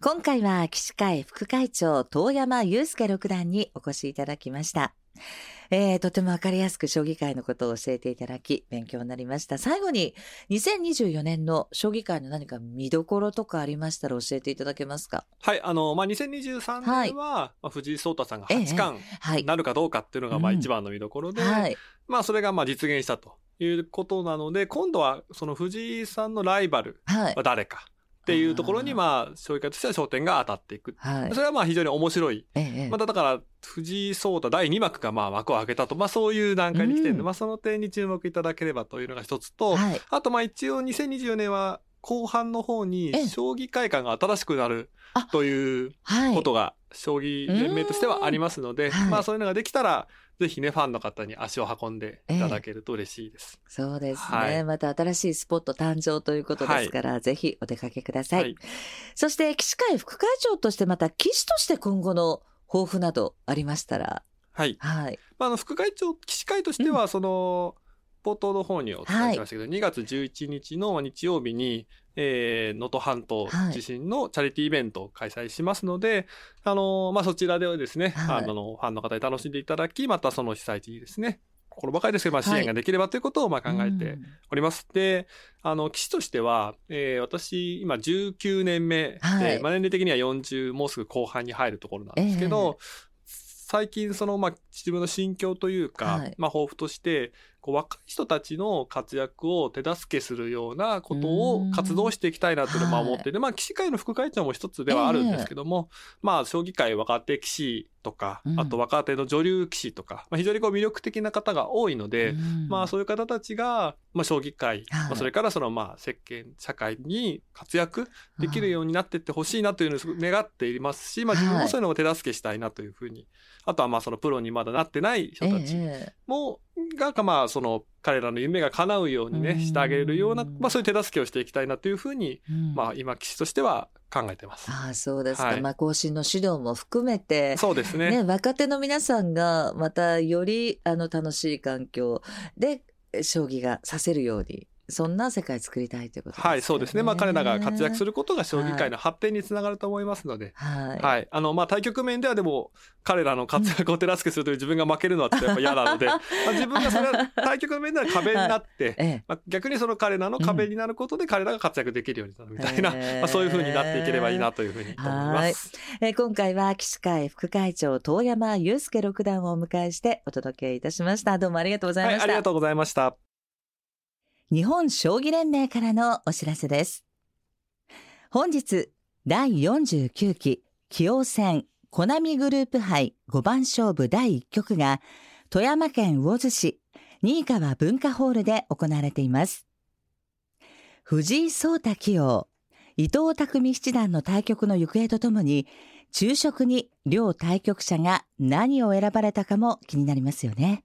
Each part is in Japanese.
今回は騎士会副会長遠山祐介六段にお越しいただきました。えー、とてもわかりやすく将棋界のことを教えていただき、勉強になりました。最後に、2024年の将棋界の何か見どころとかありましたら教えていただけますか？はい、あの、まあ、2023年は、まあ、藤井聡太さんが八ええ冠はい。なるかどうかっていうのが、まあ、うん一番の見どころで、はい。まあ、それが、まあ、実現したということなので、今度は、その藤井さんのライバルはいは。誰かっていうところに、まあ、将棋界としては焦点が当たっていく。はいそ。れは、まあ、非常に面白い。ええまた、だから、藤井聡太第2幕が、まあ、幕を開けたと、まあ、そういう段階に来てるんで、うんまあ、その点に注目いただければというのが一つと、はい。あと、まあ、一応、2024年は、後半の方にええ、将棋会館が新しくなるあというはい。ことが将棋連盟としてはありますので、うんはいまあそういうのができたらぜひねファンの方に足を運んでいただけると嬉しいです。そうですね、はいまた新しいスポット誕生ということですから、ぜひお出かけください。はいそして、騎士会副会長としてまた騎士として今後の抱負などありましたら、はい。はい。まああの副会長騎士会としてはその、冒頭の方にお伝えしましたけど、2月11日の日曜日にえー能登半島地震のチャリティーイベントを開催しますので、あのまあそちらではですね、はい。あのファンの方に楽しんでいただきまたその被災地にですね心ばかりですけど、まあ、支はい。援ができればということをまあ考えてうんおります。で、あの、騎士としては、えー私、今19年目で、はい。まあ、年齢的には40、もうすぐ後半に入るところなんですけど、最近、その、まあ、自分の心境というか、はい。まあ、抱負として、こう、若い人たちの活躍を手助けするようなことを活動していきたいなというのをまあはい思っていて、まあ、騎士会の副会長も一つではあるんですけども、まあ、将棋界若手騎士とかう、ん。あと若手の女流騎士とか、まあ、非常にこう魅力的な方が多いので、うん。まあそういう方たちが、まあ将棋界、はい。まあそれからそのまあ世間、社会に活躍できるようになっていってほしいなというのを願っていますし、まあ自分はいもそういうのを手助けしたいなというふうに、あとはまあそのプロにまだなってない人たちええも、が、まあその彼らの夢が叶うようにね、うんしてあげるような、まあそういう手助けをしていきたいなというふうに、うんまあ今騎士としては考えてます。ああ、そうですか。はいまあ、更新の指導も含めて、そうですね。ね、若手の皆さんがまたよりあの楽しい環境でえ将棋がさせるようにそんな世界作りたいということですか、はい、そうですね。まあ彼らが活躍する。ることが将棋界の発展につながると思いますので、はい。はい。あの、まあ、対局面ではでも、彼らの活躍を手助けするという自分が負けるのはちょっとやっぱ嫌なので、まあ自分がそれは対局面では壁になって、ええ。まあ、逆にその彼らの壁になることで彼らが活躍できるようになるみたいな、まあ、そういう風になっていければいいなというふうに思います。えー今回は騎士会副会長遠山祐介六段をお迎えしてお届けいたしました。どうもありがとうございはい、ました。ありがとうございました。日本将棋連盟からのお知らせです。本日、第49期棋王戦コナミグループ杯5番勝負第1局が富山県魚津市新川文化ホールで行われています。藤井聡太棋王、伊藤匠七段の対局の行方とともに、昼食に両対局者が何を選ばれたかも気になりますよね。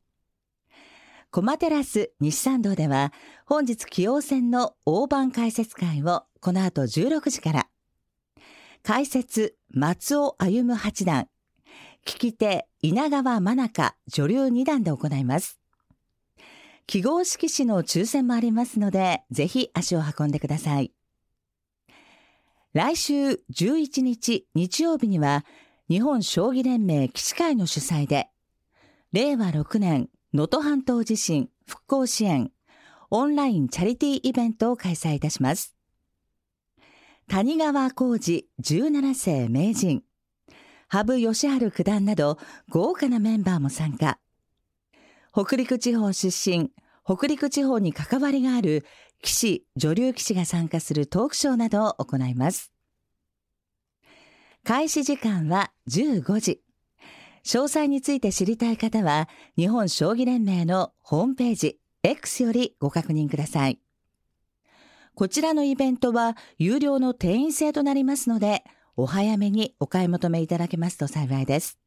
コマテラス西参道では、本日棋王戦の大盤解説会をこの後16時から、解説松尾歩八段、聞き手稲川真中女流二段で行います。記号色紙の抽選もありますので、ぜひ足を運んでください。来週11日日曜日には、日本将棋連盟棋士会の主催で、令和6年能登半島地震復興支援オンラインチャリティーイベントを開催いたします。谷川浩二17世名人、羽生善治九段など豪華なメンバーも参加。北陸地方出身、北陸地方に関わりがある棋士、女流棋士が参加するトークショーなどを行います。開始時間は15時。詳細について知りたい方は、日本将棋連盟のホームページ X よりご確認ください。こちらのイベントは有料の定員制となりますので、お早めにお買い求めいただけますと幸いです。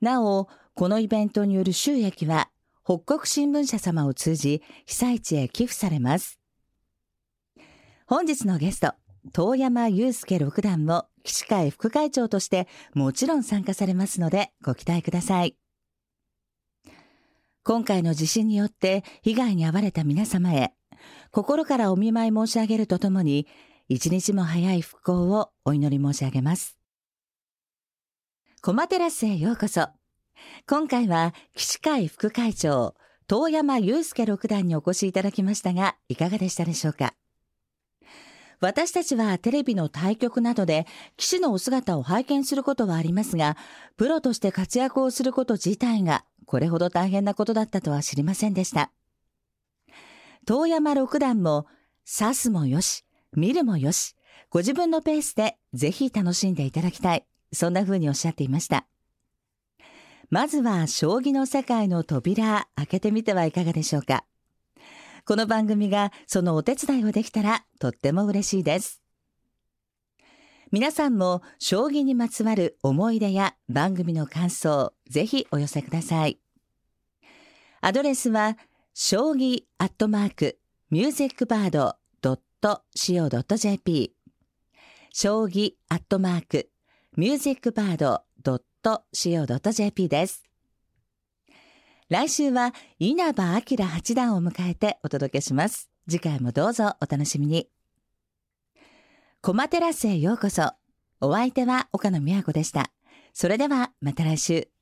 なお、このイベントによる収益は、北国新聞社様を通じ、被災地へ寄付されます。本日のゲスト、遠山祐介六段も、士会副会長として、もちろん参加されますので、ご期待ください。今回の地震によって被害に遭われた皆様へ、心からお見舞い申し上げるとともに、一日も早い復興をお祈り申し上げます。コマテラスへようこそ。今回は、騎士会副会長、遠山祐介六段にお越しいただきましたが、いかがでしたでしょうか？私たちはテレビの対局などで騎士のお姿を拝見することはありますが、プロとして活躍をすること自体がこれほど大変なことだったとは知りませんでした。遠山六段も、指すもよし、見るもよし、ご自分のペースでぜひ楽しんでいただきたい。そんな風におっしゃっていました。まずは将棋の世界の扉開けてみてはいかがでしょうか。この番組がそのお手伝いをできたらとっても嬉しいです。皆さんも将棋にまつわる思い出や番組の感想、ぜひお寄せください。アドレスは、将棋アットマークミュージックバード .co.jp 将棋アットマークミュージックバード .co.jp です。来週は稲葉明八段を迎えてお届けします。次回もどうぞお楽しみに。コマテラスへようこそ。お相手は岡野美和子でした。それではまた来週。